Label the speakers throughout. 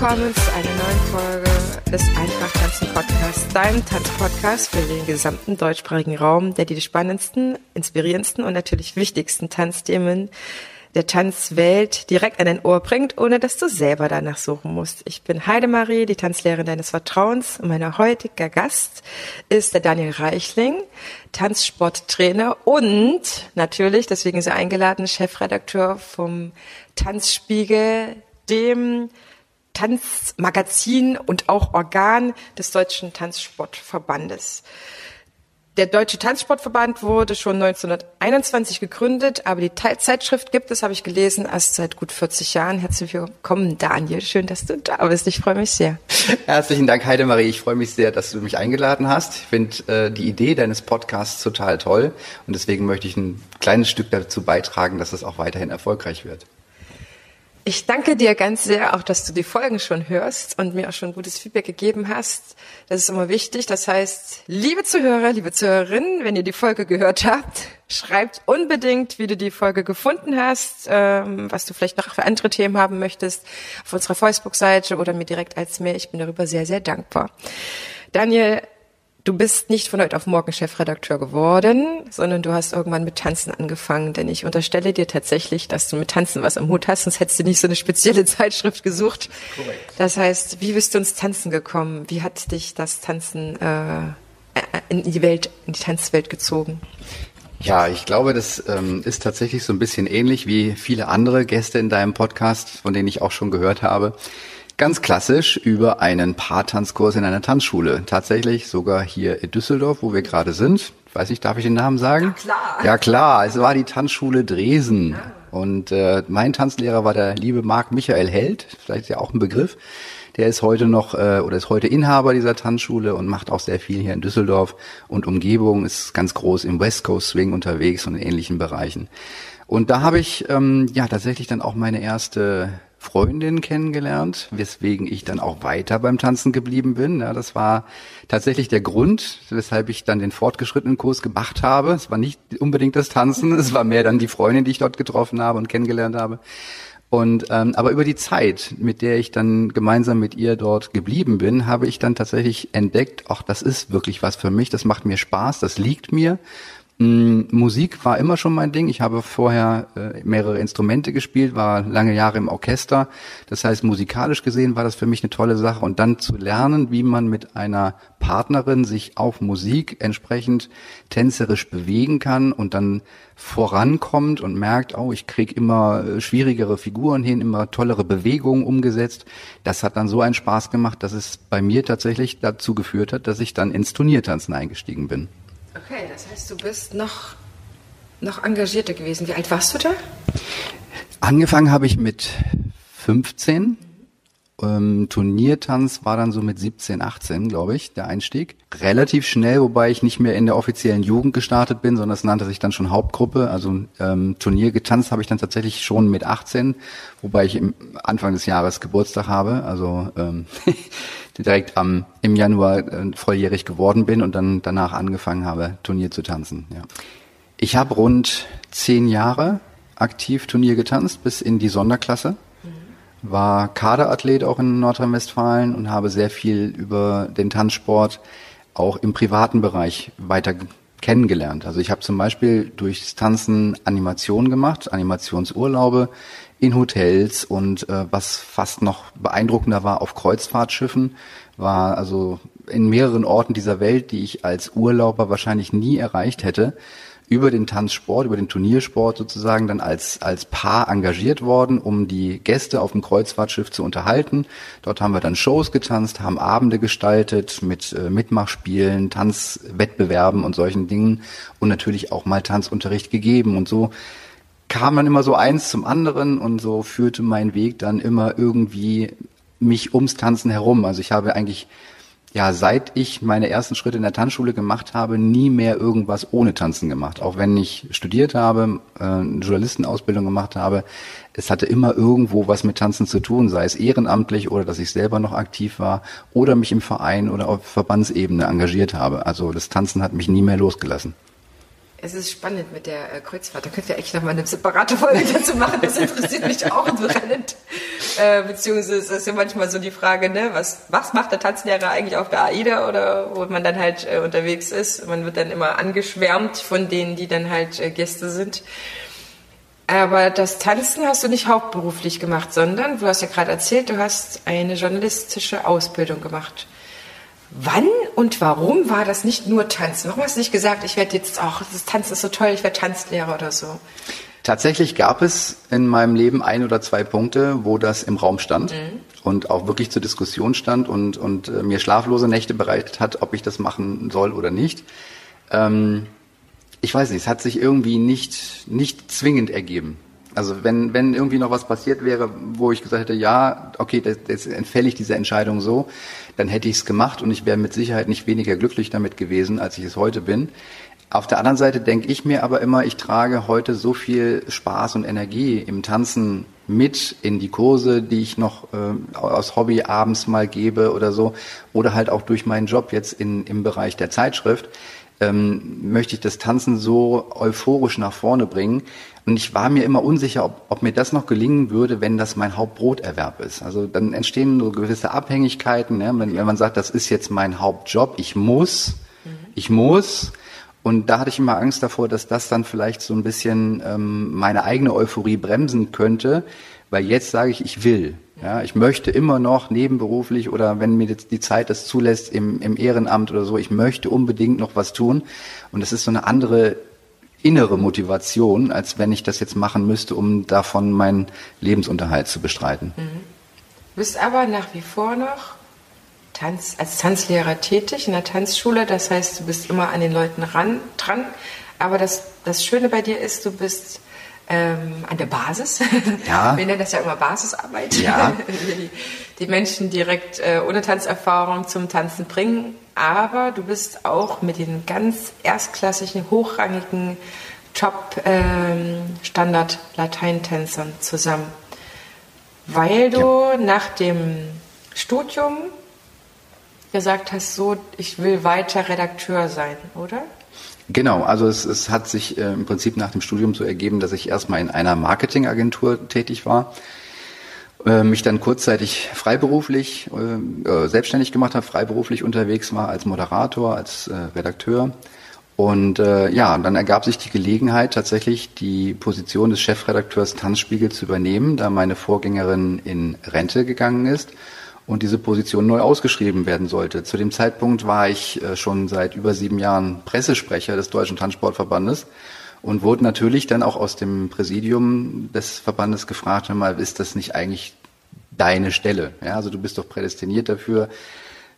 Speaker 1: Willkommen zu einer neuen Folge des Einfach Tanzen Podcasts, deinem Tanzpodcast für den gesamten deutschsprachigen Raum, der dir die spannendsten, inspirierendsten und natürlich wichtigsten Tanzthemen der Tanzwelt direkt an dein Ohr bringt, ohne dass du selber danach suchen musst. Ich bin Heidemarie, die Tanzlehrerin deines Vertrauens und mein heutiger Gast ist der Daniel Reichling, Tanzsporttrainer und natürlich, deswegen ist er eingeladen, Chefredakteur vom Tanzspiegel, dem Tanzmagazin und auch Organ des Deutschen Tanzsportverbandes. Der Deutsche Tanzsportverband wurde schon 1921 gegründet, aber die Zeitschrift gibt es, habe ich gelesen, erst seit gut 40 Jahren. Herzlich willkommen, Daniel. Schön, dass du da bist. Ich freue mich sehr.
Speaker 2: Herzlichen Dank, Heidemarie. Ich freue mich sehr, dass du mich eingeladen hast. Ich finde äh, die Idee deines Podcasts total toll und deswegen möchte ich ein kleines Stück dazu beitragen, dass es auch weiterhin erfolgreich wird.
Speaker 1: Ich danke dir ganz sehr, auch dass du die Folgen schon hörst und mir auch schon gutes Feedback gegeben hast. Das ist immer wichtig. Das heißt, liebe Zuhörer, liebe Zuhörerinnen, wenn ihr die Folge gehört habt, schreibt unbedingt, wie du die Folge gefunden hast, ähm, was du vielleicht noch für andere Themen haben möchtest, auf unserer Facebook-Seite oder mir direkt als Mail. Ich bin darüber sehr, sehr dankbar. Daniel, du bist nicht von heute auf morgen Chefredakteur geworden, sondern du hast irgendwann mit Tanzen angefangen, denn ich unterstelle dir tatsächlich, dass du mit Tanzen was am Hut hast, sonst hättest du nicht so eine spezielle Zeitschrift gesucht. Korrekt. Das heißt, wie bist du ins Tanzen gekommen? Wie hat dich das Tanzen äh, in die Welt, in die Tanzwelt gezogen?
Speaker 2: Ja, ich glaube, das ähm, ist tatsächlich so ein bisschen ähnlich wie viele andere Gäste in deinem Podcast, von denen ich auch schon gehört habe. Ganz klassisch über einen Paartanzkurs in einer Tanzschule. Tatsächlich sogar hier in Düsseldorf, wo wir gerade sind. Weiß nicht, darf ich den Namen sagen?
Speaker 1: Ja, klar.
Speaker 2: Ja, klar. Es war die Tanzschule Dresen. Ja. Und äh, mein Tanzlehrer war der liebe Marc Michael Held. Vielleicht ist ja auch ein Begriff. Der ist heute noch äh, oder ist heute Inhaber dieser Tanzschule und macht auch sehr viel hier in Düsseldorf und Umgebung. Ist ganz groß im West Coast Swing unterwegs und in ähnlichen Bereichen. Und da habe ich ähm, ja tatsächlich dann auch meine erste Freundin kennengelernt, weswegen ich dann auch weiter beim Tanzen geblieben bin. Ja, das war tatsächlich der Grund, weshalb ich dann den fortgeschrittenen Kurs gemacht habe. Es war nicht unbedingt das Tanzen, es war mehr dann die Freundin, die ich dort getroffen habe und kennengelernt habe. Und ähm, aber über die Zeit, mit der ich dann gemeinsam mit ihr dort geblieben bin, habe ich dann tatsächlich entdeckt, ach, das ist wirklich was für mich, das macht mir Spaß, das liegt mir Musik war immer schon mein Ding. Ich habe vorher äh, mehrere Instrumente gespielt, war lange Jahre im Orchester. Das heißt, musikalisch gesehen war das für mich eine tolle Sache. Und dann zu lernen, wie man mit einer Partnerin sich auf Musik entsprechend tänzerisch bewegen kann und dann vorankommt und merkt, oh, ich krieg immer äh, schwierigere Figuren hin, immer tollere Bewegungen umgesetzt. Das hat dann so einen Spaß gemacht, dass es bei mir tatsächlich dazu geführt hat, dass ich dann ins Turniertanzen eingestiegen bin.
Speaker 1: Okay, das heißt, du bist noch, noch engagierter gewesen. Wie alt warst du da?
Speaker 2: Angefangen habe ich mit 15. Ähm, Turniertanz war dann so mit 17, 18, glaube ich, der Einstieg. Relativ schnell, wobei ich nicht mehr in der offiziellen Jugend gestartet bin, sondern es nannte sich dann schon Hauptgruppe. Also ähm, Turnier getanzt habe ich dann tatsächlich schon mit 18, wobei ich im Anfang des Jahres Geburtstag habe. Also ähm, direkt am, im Januar äh, volljährig geworden bin und dann danach angefangen habe, Turnier zu tanzen. Ja. Ich habe rund zehn Jahre aktiv Turnier getanzt, bis in die Sonderklasse. War Kaderathlet auch in Nordrhein-Westfalen und habe sehr viel über den Tanzsport auch im privaten Bereich weiter kennengelernt. Also ich habe zum Beispiel durchs Tanzen Animationen gemacht, Animationsurlaube in Hotels und äh, was fast noch beeindruckender war auf Kreuzfahrtschiffen, war also in mehreren Orten dieser Welt, die ich als Urlauber wahrscheinlich nie erreicht hätte, über den Tanzsport, über den Turniersport sozusagen dann als, als Paar engagiert worden, um die Gäste auf dem Kreuzfahrtschiff zu unterhalten. Dort haben wir dann Shows getanzt, haben Abende gestaltet mit äh, Mitmachspielen, Tanzwettbewerben und solchen Dingen und natürlich auch mal Tanzunterricht gegeben und so kam dann immer so eins zum anderen und so führte mein Weg dann immer irgendwie mich ums Tanzen herum. Also ich habe eigentlich ja, seit ich meine ersten Schritte in der Tanzschule gemacht habe, nie mehr irgendwas ohne Tanzen gemacht. Auch wenn ich studiert habe, äh, Journalistenausbildung gemacht habe, es hatte immer irgendwo was mit Tanzen zu tun, sei es ehrenamtlich oder dass ich selber noch aktiv war oder mich im Verein oder auf Verbandsebene engagiert habe. Also das Tanzen hat mich nie mehr losgelassen.
Speaker 1: Es ist spannend mit der äh, Kreuzfahrt. Da könnt ihr echt nochmal eine separate Folge dazu machen. Das interessiert mich auch brennend. Äh, beziehungsweise ist es ja manchmal so die Frage, ne, was, was macht der Tanzlehrer eigentlich auf der AIDA oder wo man dann halt äh, unterwegs ist. Man wird dann immer angeschwärmt von denen, die dann halt äh, Gäste sind. Aber das Tanzen hast du nicht hauptberuflich gemacht, sondern du hast ja gerade erzählt, du hast eine journalistische Ausbildung gemacht. Wann und warum war das nicht nur Tanzen? Warum hast du nicht gesagt, ich werde jetzt auch, das Tanzen ist so toll, ich werde Tanzlehrer oder so?
Speaker 2: Tatsächlich gab es in meinem Leben ein oder zwei Punkte, wo das im Raum stand mhm. und auch wirklich zur Diskussion stand und, und äh, mir schlaflose Nächte bereitet hat, ob ich das machen soll oder nicht. Ähm, ich weiß nicht, es hat sich irgendwie nicht, nicht zwingend ergeben. Also wenn, wenn irgendwie noch was passiert wäre, wo ich gesagt hätte, ja, okay, jetzt entfälle ich diese Entscheidung so, dann hätte ich es gemacht und ich wäre mit Sicherheit nicht weniger glücklich damit gewesen, als ich es heute bin. Auf der anderen Seite denke ich mir aber immer, ich trage heute so viel Spaß und Energie im Tanzen mit in die Kurse, die ich noch äh, aus Hobby abends mal gebe oder so, oder halt auch durch meinen Job jetzt in, im Bereich der Zeitschrift, ähm, möchte ich das Tanzen so euphorisch nach vorne bringen, und ich war mir immer unsicher, ob, ob mir das noch gelingen würde, wenn das mein Hauptbroterwerb ist. Also dann entstehen so gewisse Abhängigkeiten, ne? wenn, wenn man sagt, das ist jetzt mein Hauptjob, ich muss, mhm. ich muss. Und da hatte ich immer Angst davor, dass das dann vielleicht so ein bisschen ähm, meine eigene Euphorie bremsen könnte, weil jetzt sage ich, ich will. Ja, ich möchte immer noch nebenberuflich oder wenn mir die Zeit das zulässt im, im Ehrenamt oder so, ich möchte unbedingt noch was tun. Und das ist so eine andere innere Motivation, als wenn ich das jetzt machen müsste, um davon meinen Lebensunterhalt zu bestreiten. Mhm.
Speaker 1: Du bist aber nach wie vor noch Tanz, als Tanzlehrer tätig in der Tanzschule. Das heißt, du bist immer an den Leuten ran, dran. Aber das, das Schöne bei dir ist, du bist ähm, an der Basis. Ja. Wir nennen das ja immer Basisarbeit. Ja. die, die Menschen direkt äh, ohne Tanzerfahrung zum Tanzen bringen aber du bist auch mit den ganz erstklassigen, hochrangigen Top-Standard-Lateintänzern ähm, zusammen, weil du ja. nach dem Studium gesagt hast, so, ich will weiter Redakteur sein, oder?
Speaker 2: Genau, also es, es hat sich äh, im Prinzip nach dem Studium so ergeben, dass ich erstmal in einer Marketingagentur tätig war äh, mich dann kurzzeitig freiberuflich äh, äh, selbstständig gemacht habe, freiberuflich unterwegs war als Moderator, als äh, Redakteur. Und äh, ja, dann ergab sich die Gelegenheit, tatsächlich die Position des Chefredakteurs Tanzspiegel zu übernehmen, da meine Vorgängerin in Rente gegangen ist und diese Position neu ausgeschrieben werden sollte. Zu dem Zeitpunkt war ich äh, schon seit über sieben Jahren Pressesprecher des Deutschen Tanzsportverbandes und wurde natürlich dann auch aus dem Präsidium des Verbandes gefragt, mal, ist das nicht eigentlich deine Stelle? Ja, also du bist doch prädestiniert dafür,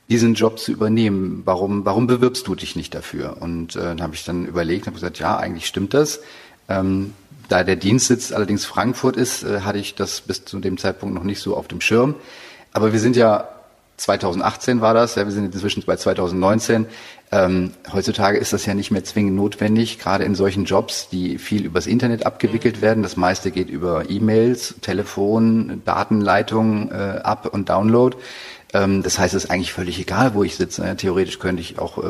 Speaker 2: diesen Job zu übernehmen. Warum, warum bewirbst du dich nicht dafür? Und äh, dann habe ich dann überlegt, habe gesagt, ja, eigentlich stimmt das. Ähm, da der Dienstsitz allerdings Frankfurt ist, äh, hatte ich das bis zu dem Zeitpunkt noch nicht so auf dem Schirm. Aber wir sind ja 2018 war das, ja, wir sind inzwischen bei 2019. Ähm, heutzutage ist das ja nicht mehr zwingend notwendig, gerade in solchen Jobs, die viel übers Internet abgewickelt werden. Das meiste geht über E-Mails, Telefon, Datenleitung, äh, Up- und Download. Ähm, das heißt, es ist eigentlich völlig egal, wo ich sitze. Theoretisch könnte ich auch äh,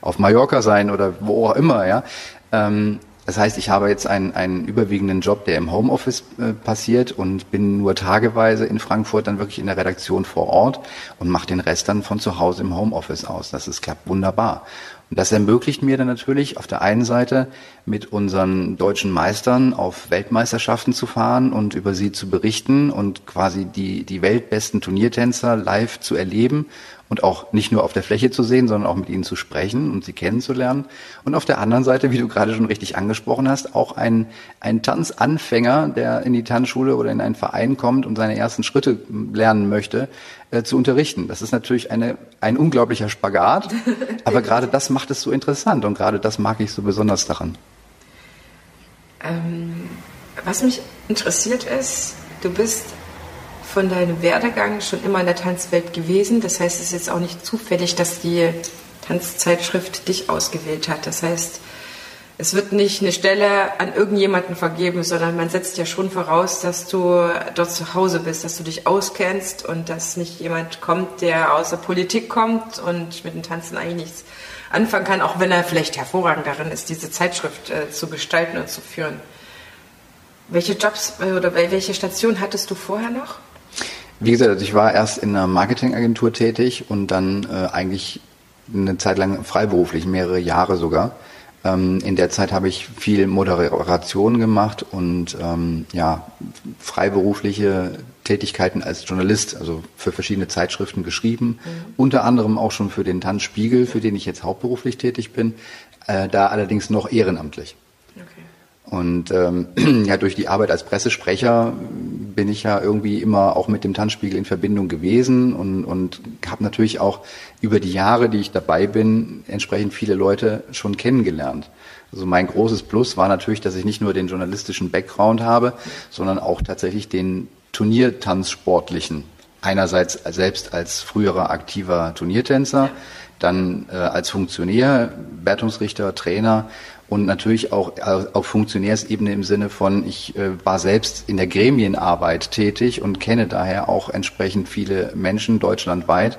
Speaker 2: auf Mallorca sein oder wo auch immer. Ja. Ähm, das heißt, ich habe jetzt einen, einen überwiegenden Job, der im Homeoffice äh, passiert und bin nur tageweise in Frankfurt dann wirklich in der Redaktion vor Ort und mache den Rest dann von zu Hause im Homeoffice aus. Das ist, klappt wunderbar. Und das ermöglicht mir dann natürlich auf der einen Seite mit unseren deutschen Meistern auf Weltmeisterschaften zu fahren und über sie zu berichten und quasi die, die weltbesten Turniertänzer live zu erleben und auch nicht nur auf der Fläche zu sehen, sondern auch mit ihnen zu sprechen und sie kennenzulernen. Und auf der anderen Seite, wie du gerade schon richtig angesprochen hast, auch ein, ein Tanzanfänger, der in die Tanzschule oder in einen Verein kommt und seine ersten Schritte lernen möchte, äh, zu unterrichten. Das ist natürlich eine, ein unglaublicher Spagat, aber gerade das macht es so interessant und gerade das mag ich so besonders daran.
Speaker 1: Ähm, was mich interessiert ist, du bist von deinem Werdegang schon immer in der Tanzwelt gewesen. Das heißt, es ist jetzt auch nicht zufällig, dass die Tanzzeitschrift dich ausgewählt hat. Das heißt, es wird nicht eine Stelle an irgendjemanden vergeben, sondern man setzt ja schon voraus, dass du dort zu Hause bist, dass du dich auskennst und dass nicht jemand kommt, der aus der Politik kommt und mit dem Tanzen eigentlich nichts anfangen kann, auch wenn er vielleicht hervorragend darin ist, diese Zeitschrift äh, zu gestalten und zu führen. Welche Jobs äh, oder welche Station hattest du vorher noch?
Speaker 2: Wie gesagt, ich war erst in einer Marketingagentur tätig und dann äh, eigentlich eine Zeit lang freiberuflich, mehrere Jahre sogar. Ähm, in der Zeit habe ich viel Moderation gemacht und ähm, ja, freiberufliche Tätigkeiten als Journalist, also für verschiedene Zeitschriften geschrieben, mhm. unter anderem auch schon für den Tanzspiegel, für den ich jetzt hauptberuflich tätig bin, äh, da allerdings noch ehrenamtlich. Und ähm, ja, durch die Arbeit als Pressesprecher bin ich ja irgendwie immer auch mit dem Tanzspiegel in Verbindung gewesen und, und habe natürlich auch über die Jahre, die ich dabei bin, entsprechend viele Leute schon kennengelernt. Also mein großes Plus war natürlich, dass ich nicht nur den journalistischen Background habe, sondern auch tatsächlich den Turniertanzsportlichen. Einerseits selbst als früherer aktiver Turniertänzer, dann äh, als Funktionär, Wertungsrichter, Trainer und natürlich auch auf Funktionärsebene im Sinne von, ich äh, war selbst in der Gremienarbeit tätig und kenne daher auch entsprechend viele Menschen deutschlandweit,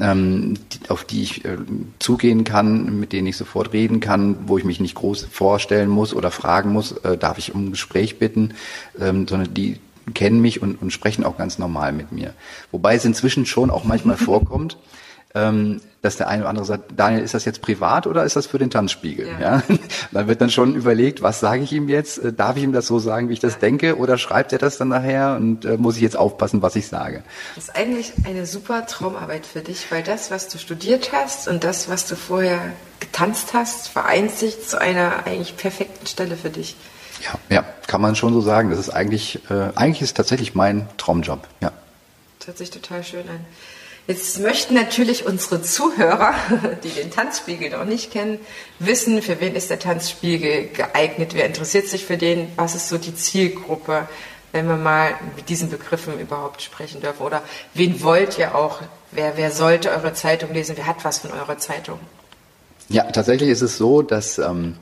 Speaker 2: ähm, auf die ich äh, zugehen kann, mit denen ich sofort reden kann, wo ich mich nicht groß vorstellen muss oder fragen muss, äh, darf ich um ein Gespräch bitten, ähm, sondern die kennen mich und, und sprechen auch ganz normal mit mir. Wobei es inzwischen schon auch manchmal vorkommt, dass der eine oder andere sagt, Daniel, ist das jetzt privat oder ist das für den Tanzspiegel? Ja. ja? Dann wird dann schon überlegt, was sage ich ihm jetzt? Äh, darf ich ihm das so sagen, wie ich das ja. denke? Oder schreibt er das dann nachher und äh, muss ich jetzt aufpassen, was ich sage?
Speaker 1: Das ist eigentlich eine super Traumarbeit für dich, weil das, was du studiert hast und das, was du vorher getanzt hast, vereint sich zu einer eigentlich perfekten Stelle für dich.
Speaker 2: Ja, ja, kann man schon so sagen. Das ist eigentlich, äh, eigentlich ist tatsächlich mein Traumjob. Ja.
Speaker 1: Das hört sich total schön an. Jetzt möchten natürlich unsere Zuhörer, die den Tanzspiegel noch nicht kennen, wissen, für wen ist der Tanzspiegel geeignet, wer interessiert sich für den, was ist so die Zielgruppe, wenn wir mal mit diesen Begriffen überhaupt sprechen dürfen. Oder wen wollt ihr auch, wer, wer sollte eure Zeitung lesen, wer hat was von eurer Zeitung?
Speaker 2: Ja, tatsächlich ist es so, dass ähm,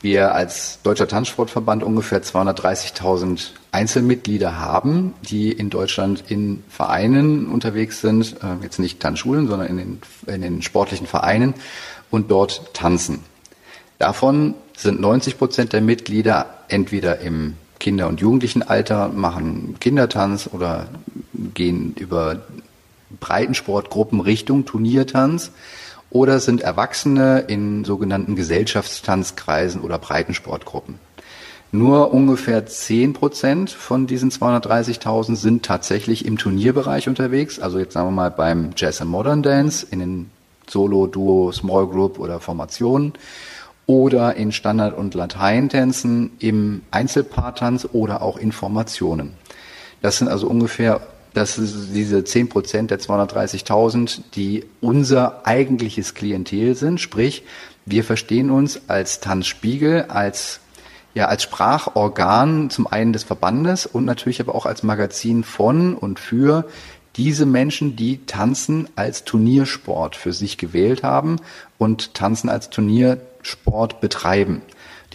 Speaker 2: wir als Deutscher Tanzsportverband ungefähr 230.000 Einzelmitglieder haben, die in Deutschland in Vereinen unterwegs sind, äh, jetzt nicht Tanzschulen, sondern in den, in den sportlichen Vereinen und dort tanzen. Davon sind 90 Prozent der Mitglieder entweder im Kinder- und Jugendlichenalter, machen Kindertanz oder gehen über Breitensportgruppen Richtung Turniertanz oder sind Erwachsene in sogenannten Gesellschaftstanzkreisen oder Breitensportgruppen. Nur ungefähr 10 Prozent von diesen 230.000 sind tatsächlich im Turnierbereich unterwegs. Also jetzt sagen wir mal beim Jazz and Modern Dance in den Solo, Duo, Small Group oder Formationen oder in Standard- und Lateintänzen im Einzelpaartanz oder auch in Formationen. Das sind also ungefähr das ist diese 10 Prozent der 230.000, die unser eigentliches Klientel sind. Sprich, wir verstehen uns als Tanzspiegel, als ja, als Sprachorgan zum einen des Verbandes und natürlich aber auch als Magazin von und für diese Menschen, die Tanzen als Turniersport für sich gewählt haben und Tanzen als Turniersport betreiben.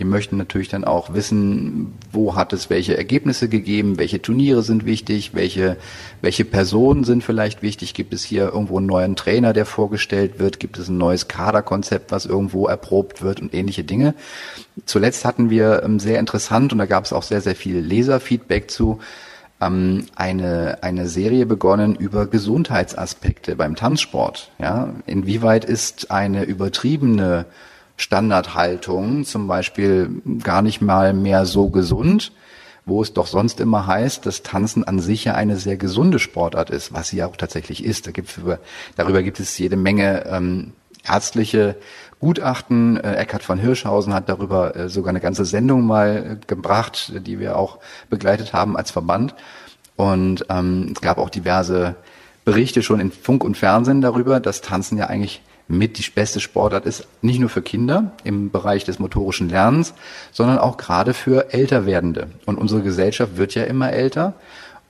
Speaker 2: Die möchten natürlich dann auch wissen, wo hat es welche Ergebnisse gegeben, welche Turniere sind wichtig, welche, welche Personen sind vielleicht wichtig, gibt es hier irgendwo einen neuen Trainer, der vorgestellt wird, gibt es ein neues Kaderkonzept, was irgendwo erprobt wird und ähnliche Dinge. Zuletzt hatten wir ähm, sehr interessant und da gab es auch sehr, sehr viel Leserfeedback zu, ähm, eine, eine Serie begonnen über Gesundheitsaspekte beim Tanzsport. Ja, inwieweit ist eine übertriebene Standardhaltung, zum Beispiel gar nicht mal mehr so gesund, wo es doch sonst immer heißt, dass Tanzen an sich ja eine sehr gesunde Sportart ist, was sie ja auch tatsächlich ist. Da gibt's über, darüber gibt es jede Menge ähm, ärztliche Gutachten. Äh, Eckhard von Hirschhausen hat darüber äh, sogar eine ganze Sendung mal äh, gebracht, die wir auch begleitet haben als Verband. Und ähm, es gab auch diverse Berichte schon in Funk und Fernsehen darüber, dass Tanzen ja eigentlich mit die beste Sportart ist, nicht nur für Kinder im Bereich des motorischen Lernens, sondern auch gerade für älter werdende. Und unsere Gesellschaft wird ja immer älter.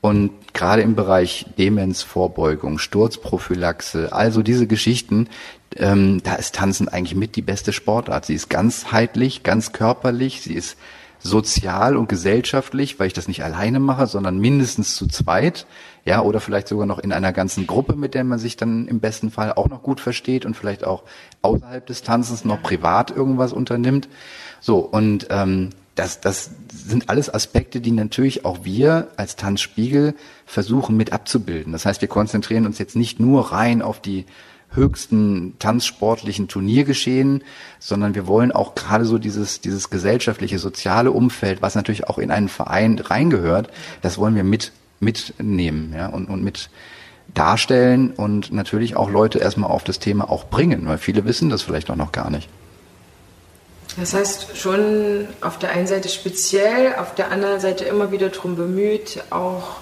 Speaker 2: Und gerade im Bereich Demenzvorbeugung, Sturzprophylaxe, also diese Geschichten, ähm, da ist Tanzen eigentlich mit die beste Sportart. Sie ist ganzheitlich, ganz körperlich, sie ist sozial und gesellschaftlich, weil ich das nicht alleine mache, sondern mindestens zu zweit, ja, oder vielleicht sogar noch in einer ganzen Gruppe, mit der man sich dann im besten Fall auch noch gut versteht und vielleicht auch außerhalb des Tanzens noch privat irgendwas unternimmt. So, und ähm, das, das sind alles Aspekte, die natürlich auch wir als Tanzspiegel versuchen mit abzubilden. Das heißt, wir konzentrieren uns jetzt nicht nur rein auf die höchsten tanzsportlichen Turniergeschehen, sondern wir wollen auch gerade so dieses, dieses gesellschaftliche, soziale Umfeld, was natürlich auch in einen Verein reingehört, das wollen wir mit, mitnehmen, ja, und, und mit darstellen und natürlich auch Leute erstmal auf das Thema auch bringen, weil viele wissen das vielleicht auch noch gar nicht.
Speaker 1: Das heißt, schon auf der einen Seite speziell, auf der anderen Seite immer wieder darum bemüht, auch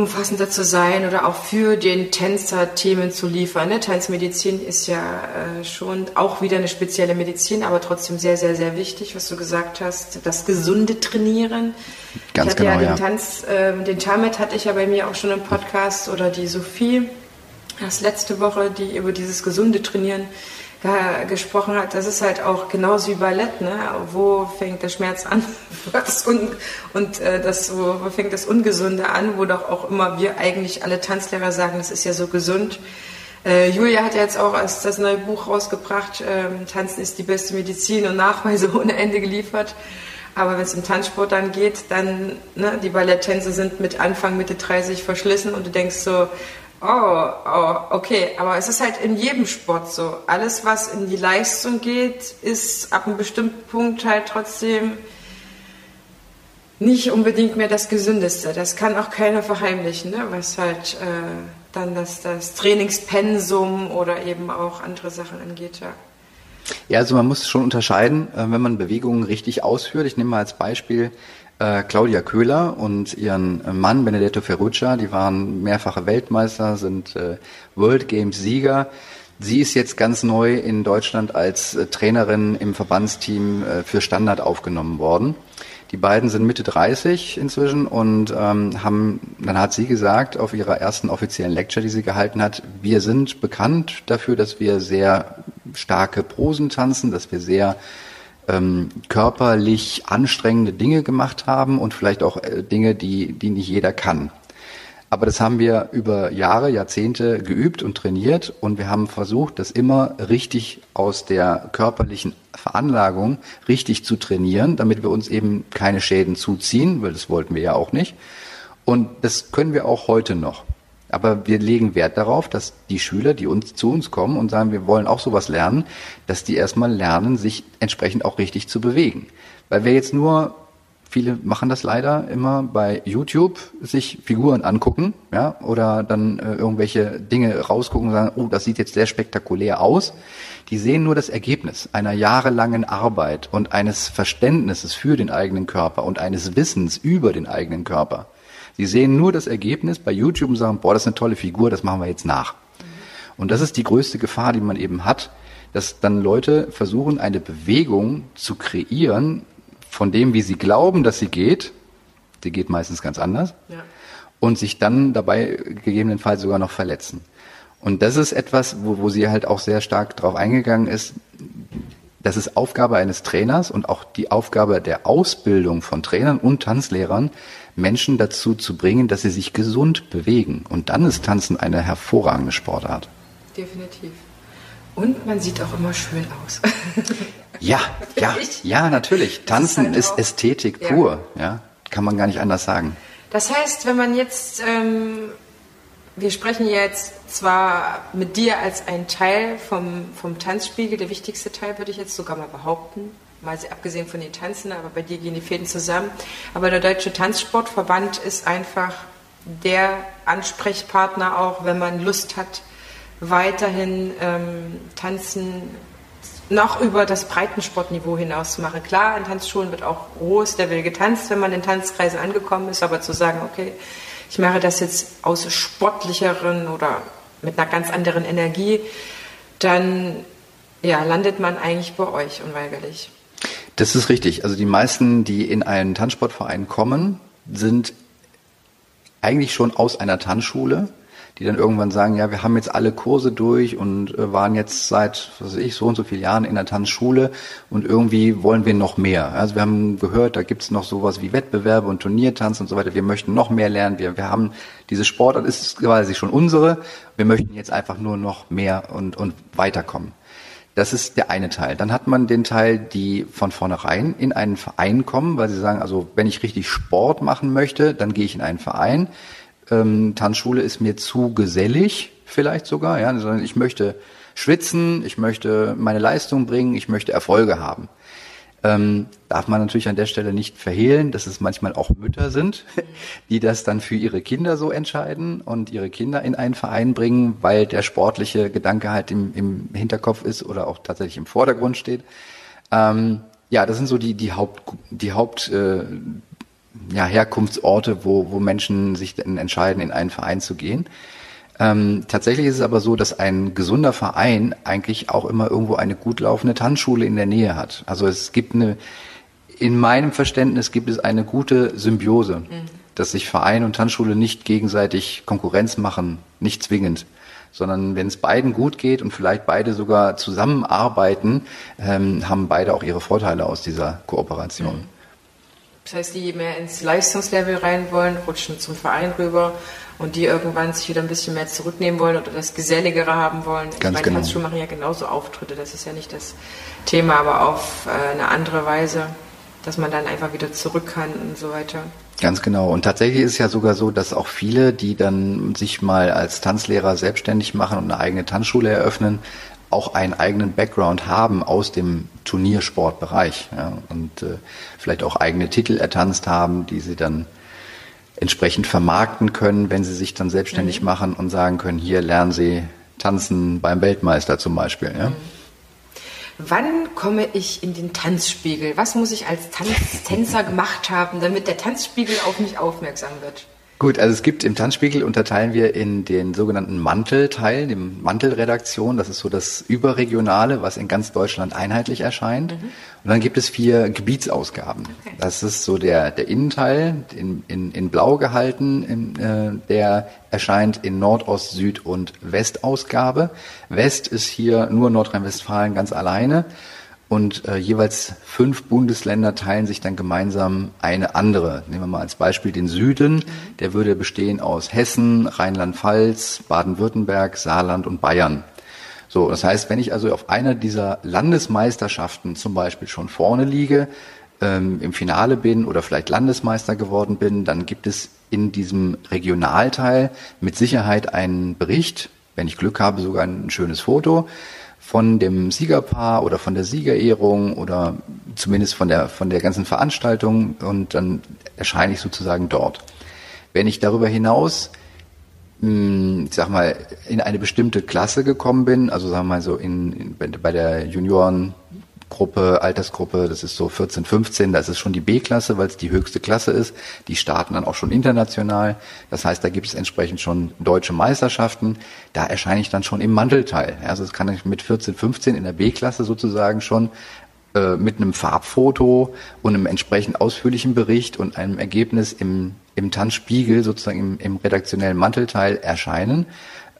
Speaker 1: umfassender zu sein oder auch für den Tänzer Themen zu liefern. Ne? Tanzmedizin ist ja äh, schon auch wieder eine spezielle Medizin, aber trotzdem sehr, sehr, sehr wichtig, was du gesagt hast, das gesunde Trainieren.
Speaker 2: Ganz
Speaker 1: ich hatte
Speaker 2: genau,
Speaker 1: ja den
Speaker 2: ja.
Speaker 1: Tanz, äh, den Tamet hatte ich ja bei mir auch schon im Podcast oder die Sophie erst letzte Woche, die über dieses gesunde Trainieren gesprochen hat, das ist halt auch genauso wie Ballett, ne? Wo fängt der Schmerz an? Was un und äh, das, wo, wo fängt das Ungesunde an? Wo doch auch immer wir eigentlich alle Tanzlehrer sagen, das ist ja so gesund. Äh, Julia hat ja jetzt auch als das neue Buch rausgebracht, ähm, Tanzen ist die beste Medizin und Nachweise ohne Ende geliefert. Aber wenn es im Tanzsport dann geht, dann, ne, die Balletttänze sind mit Anfang, Mitte 30 verschlissen und du denkst so, Oh, oh, okay, aber es ist halt in jedem Sport so. Alles, was in die Leistung geht, ist ab einem bestimmten Punkt halt trotzdem nicht unbedingt mehr das Gesündeste. Das kann auch keiner verheimlichen, ne? was halt äh, dann das, das Trainingspensum oder eben auch andere Sachen angeht. Ja.
Speaker 2: Ja, also man muss schon unterscheiden, äh, wenn man Bewegungen richtig ausführt. Ich nehme mal als Beispiel äh, Claudia Köhler und ihren Mann Benedetto Ferruccia, die waren mehrfache Weltmeister, sind äh, World Games Sieger. Sie ist jetzt ganz neu in Deutschland als äh, Trainerin im Verbandsteam äh, für Standard aufgenommen worden. Die beiden sind Mitte 30 inzwischen und ähm, haben, dann hat sie gesagt auf ihrer ersten offiziellen Lecture, die sie gehalten hat, wir sind bekannt dafür, dass wir sehr starke Prosen tanzen, dass wir sehr ähm, körperlich anstrengende Dinge gemacht haben und vielleicht auch äh, Dinge, die, die nicht jeder kann. Aber das haben wir über Jahre, Jahrzehnte geübt und trainiert und wir haben versucht, das immer richtig aus der körperlichen Veranlagung richtig zu trainieren, damit wir uns eben keine Schäden zuziehen, weil das wollten wir ja auch nicht. Und das können wir auch heute noch. Aber wir legen Wert darauf, dass die Schüler, die uns zu uns kommen und sagen, wir wollen auch sowas lernen, dass die erstmal lernen, sich entsprechend auch richtig zu bewegen. Weil wir jetzt nur, viele machen das leider immer bei YouTube, sich Figuren angucken, ja, oder dann äh, irgendwelche Dinge rausgucken und sagen, oh, das sieht jetzt sehr spektakulär aus. Die sehen nur das Ergebnis einer jahrelangen Arbeit und eines Verständnisses für den eigenen Körper und eines Wissens über den eigenen Körper. Sie sehen nur das Ergebnis bei YouTube und sagen, boah, das ist eine tolle Figur, das machen wir jetzt nach. Und das ist die größte Gefahr, die man eben hat, dass dann Leute versuchen, eine Bewegung zu kreieren von dem, wie sie glauben, dass sie geht. Die geht meistens ganz anders. Ja. Und sich dann dabei gegebenenfalls sogar noch verletzen. Und das ist etwas, wo, wo sie halt auch sehr stark drauf eingegangen ist. Das ist Aufgabe eines Trainers und auch die Aufgabe der Ausbildung von Trainern und Tanzlehrern, Menschen dazu zu bringen, dass sie sich gesund bewegen. Und dann ist Tanzen eine hervorragende Sportart.
Speaker 1: Definitiv. Und man sieht auch immer schön aus.
Speaker 2: ja, ja, ja, natürlich. Tanzen ist, halt ist Ästhetik pur. Ja. ja. kann man gar nicht anders sagen.
Speaker 1: Das heißt, wenn man jetzt, ähm, wir sprechen jetzt zwar mit dir als ein Teil vom, vom Tanzspiegel, der wichtigste Teil würde ich jetzt sogar mal behaupten, mal abgesehen von den Tanzen, aber bei dir gehen die Fäden zusammen. Aber der Deutsche Tanzsportverband ist einfach der Ansprechpartner auch, wenn man Lust hat, weiterhin ähm, Tanzen noch über das Breitensportniveau hinaus zu machen. Klar, in Tanzschulen wird auch hohes Level getanzt, wenn man in Tanzkreisen angekommen ist, aber zu sagen, okay, ich mache das jetzt aus sportlicheren oder mit einer ganz anderen Energie, dann ja, landet man eigentlich bei euch unweigerlich.
Speaker 2: Das ist richtig. Also die meisten, die in einen Tanzsportverein kommen, sind eigentlich schon aus einer Tanzschule, die dann irgendwann sagen, ja, wir haben jetzt alle Kurse durch und äh, waren jetzt seit, was weiß ich, so und so vielen Jahren in der Tanzschule und irgendwie wollen wir noch mehr. Also wir haben gehört, da gibt's noch sowas wie Wettbewerbe und Turniertanz und so weiter. Wir möchten noch mehr lernen. Wir, wir haben diese Sportart ist quasi schon unsere. Wir möchten jetzt einfach nur noch mehr und, und weiterkommen. Das ist der eine Teil. Dann hat man den Teil, die von vornherein in einen Verein kommen, weil sie sagen, also wenn ich richtig Sport machen möchte, dann gehe ich in einen Verein ähm, Tanzschule ist mir zu gesellig, vielleicht sogar, ja, sondern ich möchte schwitzen, ich möchte meine Leistung bringen, ich möchte Erfolge haben. Ähm, darf man natürlich an der Stelle nicht verhehlen, dass es manchmal auch Mütter sind, die das dann für ihre Kinder so entscheiden und ihre Kinder in einen Verein bringen, weil der sportliche Gedanke halt im, im Hinterkopf ist oder auch tatsächlich im Vordergrund steht. Ähm, ja, das sind so die, die Haupt, die Haupt, äh, ja, Herkunftsorte, wo, wo Menschen sich dann entscheiden, in einen Verein zu gehen. Ähm, tatsächlich ist es aber so, dass ein gesunder Verein eigentlich auch immer irgendwo eine gut laufende Tanzschule in der Nähe hat. Also es gibt eine, in meinem Verständnis gibt es eine gute Symbiose, mhm. dass sich Verein und Tanzschule nicht gegenseitig Konkurrenz machen, nicht zwingend sondern wenn es beiden gut geht und vielleicht beide sogar zusammenarbeiten, ähm, haben beide auch ihre Vorteile aus dieser Kooperation. Mhm.
Speaker 1: Das heißt, die mehr ins Leistungslevel rein wollen, rutschen zum Verein rüber und die irgendwann sich wieder ein bisschen mehr zurücknehmen wollen oder das Geselligere haben wollen.
Speaker 2: Ganz ich meine, genau.
Speaker 1: Tanzschulen machen ja genauso Auftritte, das ist ja nicht das Thema, aber auf äh, eine andere Weise, dass man dann einfach wieder zurück kann und so weiter.
Speaker 2: Ganz genau. Und tatsächlich ist es ja sogar so, dass auch viele, die dann sich mal als Tanzlehrer selbstständig machen und eine eigene Tanzschule eröffnen, auch einen eigenen Background haben aus dem Turniersportbereich ja, und äh, vielleicht auch eigene Titel ertanzt haben, die sie dann entsprechend vermarkten können, wenn sie sich dann selbstständig mhm. machen und sagen können, hier lernen sie tanzen beim Weltmeister zum Beispiel. Ja. Mhm.
Speaker 1: Wann komme ich in den Tanzspiegel? Was muss ich als Tanz Tänzer gemacht haben, damit der Tanzspiegel auf mich aufmerksam wird?
Speaker 2: Gut, also es gibt im Tanzspiegel unterteilen wir in den sogenannten Mantelteil, dem Mantelredaktion. Das ist so das Überregionale, was in ganz Deutschland einheitlich erscheint. Mhm. Und dann gibt es vier Gebietsausgaben. Okay. Das ist so der, der Innenteil, in, in, in Blau gehalten, in, äh, der erscheint in Nordost, Süd und Westausgabe. West ist hier nur Nordrhein-Westfalen ganz alleine und äh, jeweils fünf Bundesländer teilen sich dann gemeinsam eine andere. Nehmen wir mal als Beispiel den Süden. Der würde bestehen aus Hessen, Rheinland-Pfalz, Baden-Württemberg, Saarland und Bayern. So, das heißt, wenn ich also auf einer dieser Landesmeisterschaften zum Beispiel schon vorne liege, ähm, im Finale bin oder vielleicht Landesmeister geworden bin, dann gibt es in diesem Regionalteil mit Sicherheit einen Bericht, wenn ich Glück habe, sogar ein schönes Foto von dem Siegerpaar oder von der Siegerehrung oder zumindest von der, von der ganzen Veranstaltung und dann erscheine ich sozusagen dort. Wenn ich darüber hinaus, hm, ich sag mal, in eine bestimmte Klasse gekommen bin, also sagen wir mal so in, in bei der Junioren Gruppe, Altersgruppe, das ist so 14, 15, das ist schon die B-Klasse, weil es die höchste Klasse ist. Die starten dann auch schon international. Das heißt, da gibt es entsprechend schon deutsche Meisterschaften. Da erscheine ich dann schon im Mantelteil. Also das kann ich mit 14, 15 in der B-Klasse sozusagen schon äh, mit einem Farbfoto und einem entsprechend ausführlichen Bericht und einem Ergebnis im, im Tanzspiegel, sozusagen im, im redaktionellen Mantelteil erscheinen.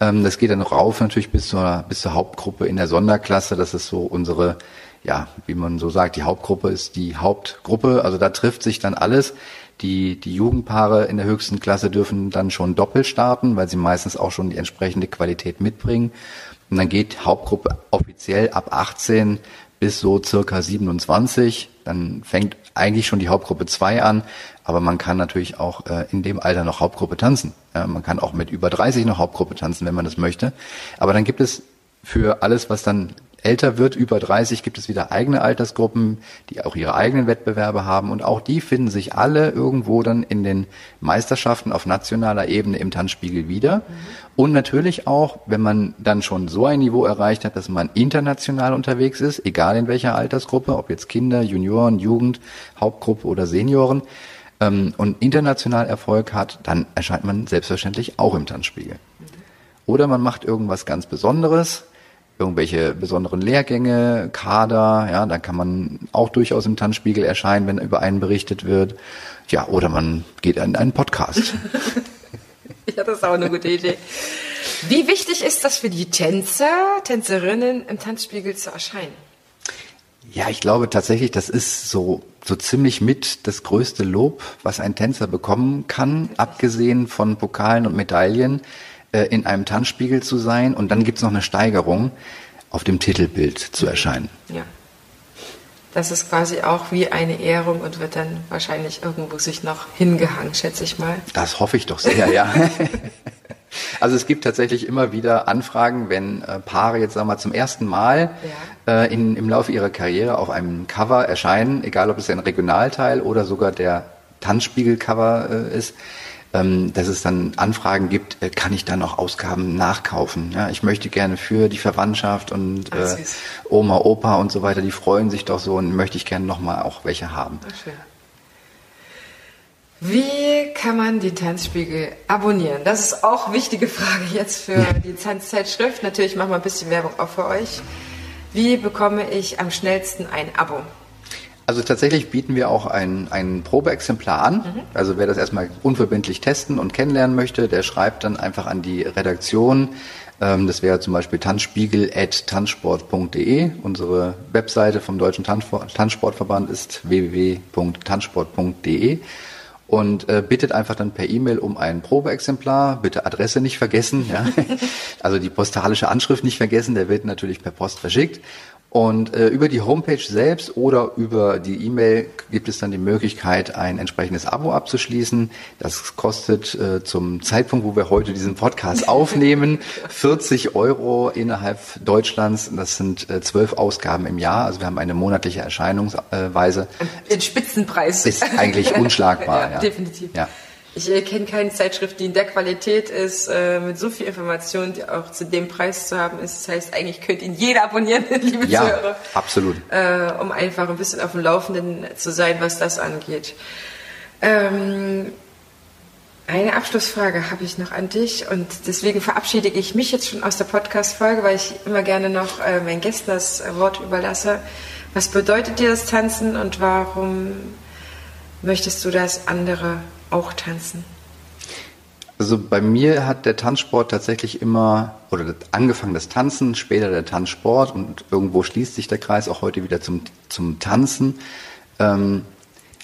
Speaker 2: Ähm, das geht dann rauf natürlich bis zur, bis zur Hauptgruppe in der Sonderklasse. Das ist so unsere ja, wie man so sagt, die Hauptgruppe ist die Hauptgruppe. Also da trifft sich dann alles. Die, die Jugendpaare in der höchsten Klasse dürfen dann schon doppelt starten, weil sie meistens auch schon die entsprechende Qualität mitbringen. Und dann geht Hauptgruppe offiziell ab 18 bis so circa 27. Dann fängt eigentlich schon die Hauptgruppe 2 an, aber man kann natürlich auch äh, in dem Alter noch Hauptgruppe tanzen. Ja, man kann auch mit über 30 noch Hauptgruppe tanzen, wenn man das möchte. Aber dann gibt es für alles, was dann älter wird, über 30, gibt es wieder eigene Altersgruppen, die auch ihre eigenen Wettbewerbe haben und auch die finden sich alle irgendwo dann in den Meisterschaften auf nationaler Ebene im Tanzspiegel wieder. Mhm. Und natürlich auch, wenn man dann schon so ein Niveau erreicht hat, dass man international unterwegs ist, egal in welcher Altersgruppe, ob jetzt Kinder, Junioren, Jugend, Hauptgruppe oder Senioren, ähm, und international Erfolg hat, dann erscheint man selbstverständlich auch im Tanzspiegel. Mhm. Oder man macht irgendwas ganz Besonderes, irgendwelche besonderen Lehrgänge, Kader, ja, da kann man auch durchaus im Tanzspiegel erscheinen, wenn über einen berichtet wird. Ja, oder man geht in einen Podcast.
Speaker 1: Ja, das ist auch eine gute Idee. Wie wichtig ist das für die Tänzer, Tänzerinnen im Tanzspiegel zu erscheinen?
Speaker 2: Ja, ich glaube tatsächlich, das ist so, so ziemlich mit das größte Lob, was ein Tänzer bekommen kann, abgesehen von Pokalen und Medaillen, äh, in einem Tanzspiegel zu sein. Und dann gibt's noch eine Steigerung, auf dem Titelbild zu erscheinen.
Speaker 1: Ja. Das ist quasi auch wie eine Ehrung und wird dann wahrscheinlich irgendwo sich noch hingehangen, schätze ich mal.
Speaker 2: Das hoffe ich doch sehr, ja. Also es gibt tatsächlich immer wieder Anfragen, wenn äh, Paare jetzt sagen wir mal zum ersten Mal ja. äh, in, im Laufe ihrer Karriere auf einem Cover erscheinen, egal ob es ein Regionalteil oder sogar der Tanzspiegel-Cover äh, ist, dass es dann Anfragen gibt, äh, kann ich dann noch Ausgaben nachkaufen? Ja, ich möchte gerne für die Verwandtschaft und äh, Oma, Opa und so weiter, die freuen sich doch so und möchte ich gerne noch mal auch welche haben. Ach.
Speaker 1: Wie kann man den Tanzspiegel abonnieren? Das ist auch eine wichtige Frage jetzt für die Tanzzeitschrift. Natürlich machen wir ein bisschen Werbung auch für euch. Wie bekomme ich am schnellsten ein Abo?
Speaker 2: Also tatsächlich bieten wir auch ein, ein Probeexemplar an. Mhm. Also wer das erstmal unverbindlich testen und kennenlernen möchte, der schreibt dann einfach an die Redaktion. Ähm, das wäre zum Beispiel tanzspiegel.tanzsport.de. Unsere Webseite vom Deutschen Tanzsportverband ist www.tanzsport.de und äh, bittet einfach dann per E-Mail um ein Probeexemplar. Bitte Adresse nicht vergessen, ja. also die postalische Anschrift nicht vergessen, der wird natürlich per Post verschickt. Und äh, über die Homepage selbst oder über die E-Mail gibt es dann die Möglichkeit, ein entsprechendes Abo abzuschließen. Das kostet äh, zum Zeitpunkt, wo wir heute diesen Podcast aufnehmen, 40 Euro innerhalb Deutschlands. Das sind äh, zwölf Ausgaben im Jahr. Also wir haben eine monatliche Erscheinungsweise.
Speaker 1: Den Spitzenpreis.
Speaker 2: Ist eigentlich unschlagbar. ja,
Speaker 1: ja. Definitiv. Ja. Ich äh, kenne keine Zeitschrift, die in der Qualität ist, äh, mit so viel Information, die auch zu dem Preis zu haben ist. Das heißt, eigentlich könnte ihn jeder abonnieren, liebe
Speaker 2: ja, Zuhörer. absolut.
Speaker 1: Äh, um einfach ein bisschen auf dem Laufenden zu sein, was das angeht. Ähm, eine Abschlussfrage habe ich noch an dich und deswegen verabschiede ich mich jetzt schon aus der Podcast-Folge, weil ich immer gerne noch äh, meinen Gästen das Wort überlasse. Was bedeutet dir das Tanzen und warum möchtest du das andere auch tanzen?
Speaker 2: Also bei mir hat der Tanzsport tatsächlich immer, oder angefangen das Tanzen, später der Tanzsport und irgendwo schließt sich der Kreis auch heute wieder zum, zum Tanzen, ähm,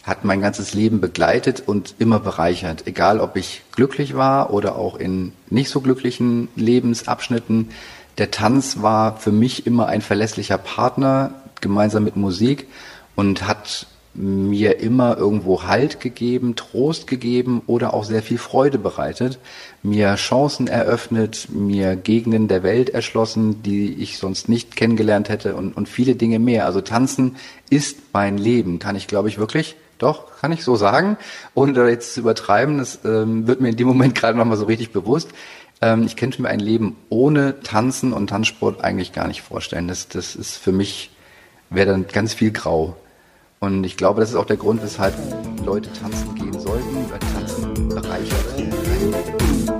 Speaker 2: hat mein ganzes Leben begleitet und immer bereichert. Egal ob ich glücklich war oder auch in nicht so glücklichen Lebensabschnitten. Der Tanz war für mich immer ein verlässlicher Partner, gemeinsam mit Musik und hat mir immer irgendwo Halt gegeben, Trost gegeben oder auch sehr viel Freude bereitet, mir Chancen eröffnet, mir Gegenden der Welt erschlossen, die ich sonst nicht kennengelernt hätte und, und viele Dinge mehr. Also tanzen ist mein Leben, kann ich glaube ich wirklich, doch, kann ich so sagen, ohne jetzt zu übertreiben, das ähm, wird mir in dem Moment gerade nochmal so richtig bewusst. Ähm, ich könnte mir ein Leben ohne Tanzen und Tanzsport eigentlich gar nicht vorstellen. Das, das ist für mich, wäre dann ganz viel grau. Und ich glaube, das ist auch der Grund, weshalb Leute tanzen gehen sollten, weil Tanzen bereichert.